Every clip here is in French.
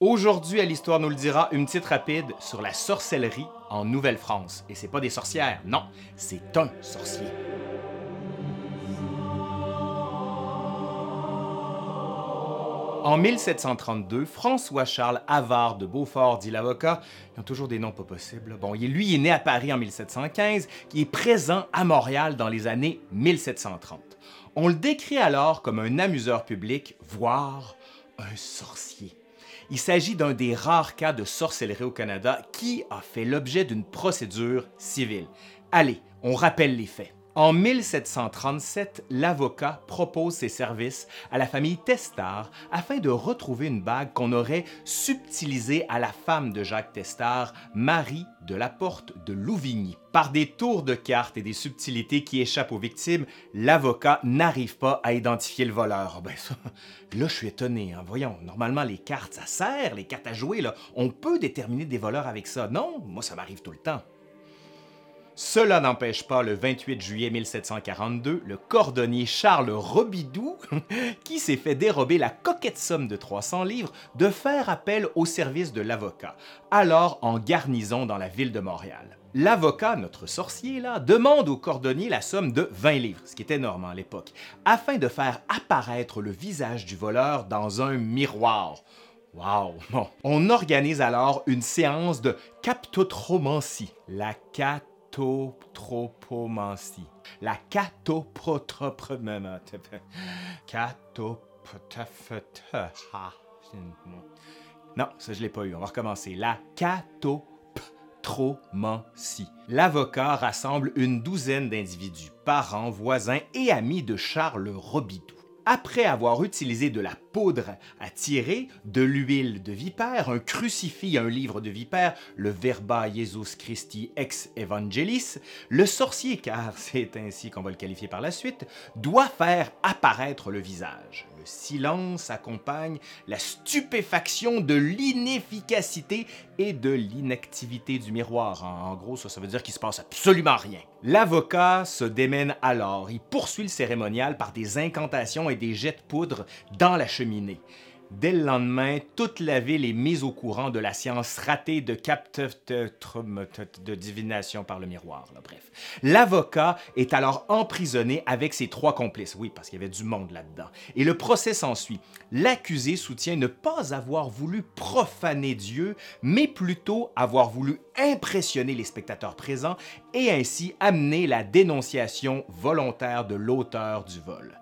Aujourd'hui, à l'Histoire nous le dira, une petite rapide sur la sorcellerie en Nouvelle-France. Et c'est pas des sorcières, non, c'est un sorcier. En 1732, François-Charles Havard de Beaufort, dit l'avocat, ils ont toujours des noms pas possibles. Bon, lui il est né à Paris en 1715, qui est présent à Montréal dans les années 1730. On le décrit alors comme un amuseur public, voire un sorcier. Il s'agit d'un des rares cas de sorcellerie au Canada qui a fait l'objet d'une procédure civile. Allez, on rappelle les faits. En 1737, l'avocat propose ses services à la famille Testard afin de retrouver une bague qu'on aurait subtilisée à la femme de Jacques Testard, Marie de la Porte de Louvigny. Par des tours de cartes et des subtilités qui échappent aux victimes, l'avocat n'arrive pas à identifier le voleur. Ben ça, là, je suis étonné. hein. Voyons, normalement, les cartes, ça sert, les cartes à jouer, là. On peut déterminer des voleurs avec ça. Non, moi, ça m'arrive tout le temps. Cela n'empêche pas le 28 juillet 1742 le cordonnier Charles Robidoux, qui s'est fait dérober la coquette somme de 300 livres, de faire appel au service de l'avocat, alors en garnison dans la ville de Montréal. L'avocat, notre sorcier là, demande au cordonnier la somme de 20 livres, ce qui était énorme à l'époque, afin de faire apparaître le visage du voleur dans un miroir. Wow! On organise alors une séance de captotromancie. La catotropomancie. La catoprotropremancie. Non, ça je l'ai pas eu. On va recommencer. La catotromancie. L'avocat rassemble une douzaine d'individus, parents, voisins et amis de Charles Robidoux. Après avoir utilisé de la poudre à tirer, de l'huile de vipère, un crucifix, un livre de vipère, le Verba Jesus Christi ex Evangelis, le sorcier, car c'est ainsi qu'on va le qualifier par la suite, doit faire apparaître le visage. Le silence accompagne la stupéfaction de l'inefficacité et de l'inactivité du miroir. En, gros, ça, ça veut dire qu'il se passe absolument rien. L'avocat se démène alors. Il poursuit le cérémonial par des incantations et des jets de poudre dans la cheminée. Dès le lendemain, toute la ville est mise au courant de la science ratée de capte de divination par le miroir. bref, l'avocat est alors emprisonné avec ses trois complices. Oui, parce qu'il y avait du monde là-dedans. Et le procès s'ensuit. L'accusé soutient ne pas avoir voulu profaner Dieu, mais plutôt avoir voulu impressionner les spectateurs présents et ainsi amener la dénonciation volontaire de l'auteur du vol.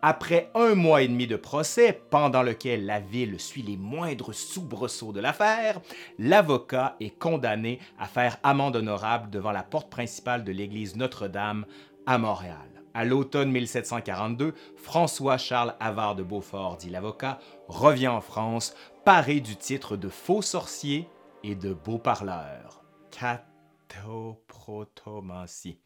Après un mois et demi de procès, pendant lequel la ville suit les moindres soubresauts de l'affaire, l'avocat est condamné à faire amende honorable devant la porte principale de l'église Notre-Dame à Montréal. À l'automne 1742, François-Charles Havard de Beaufort, dit l'avocat, revient en France, paré du titre de faux sorcier et de beau parleur. Catoprotomancie.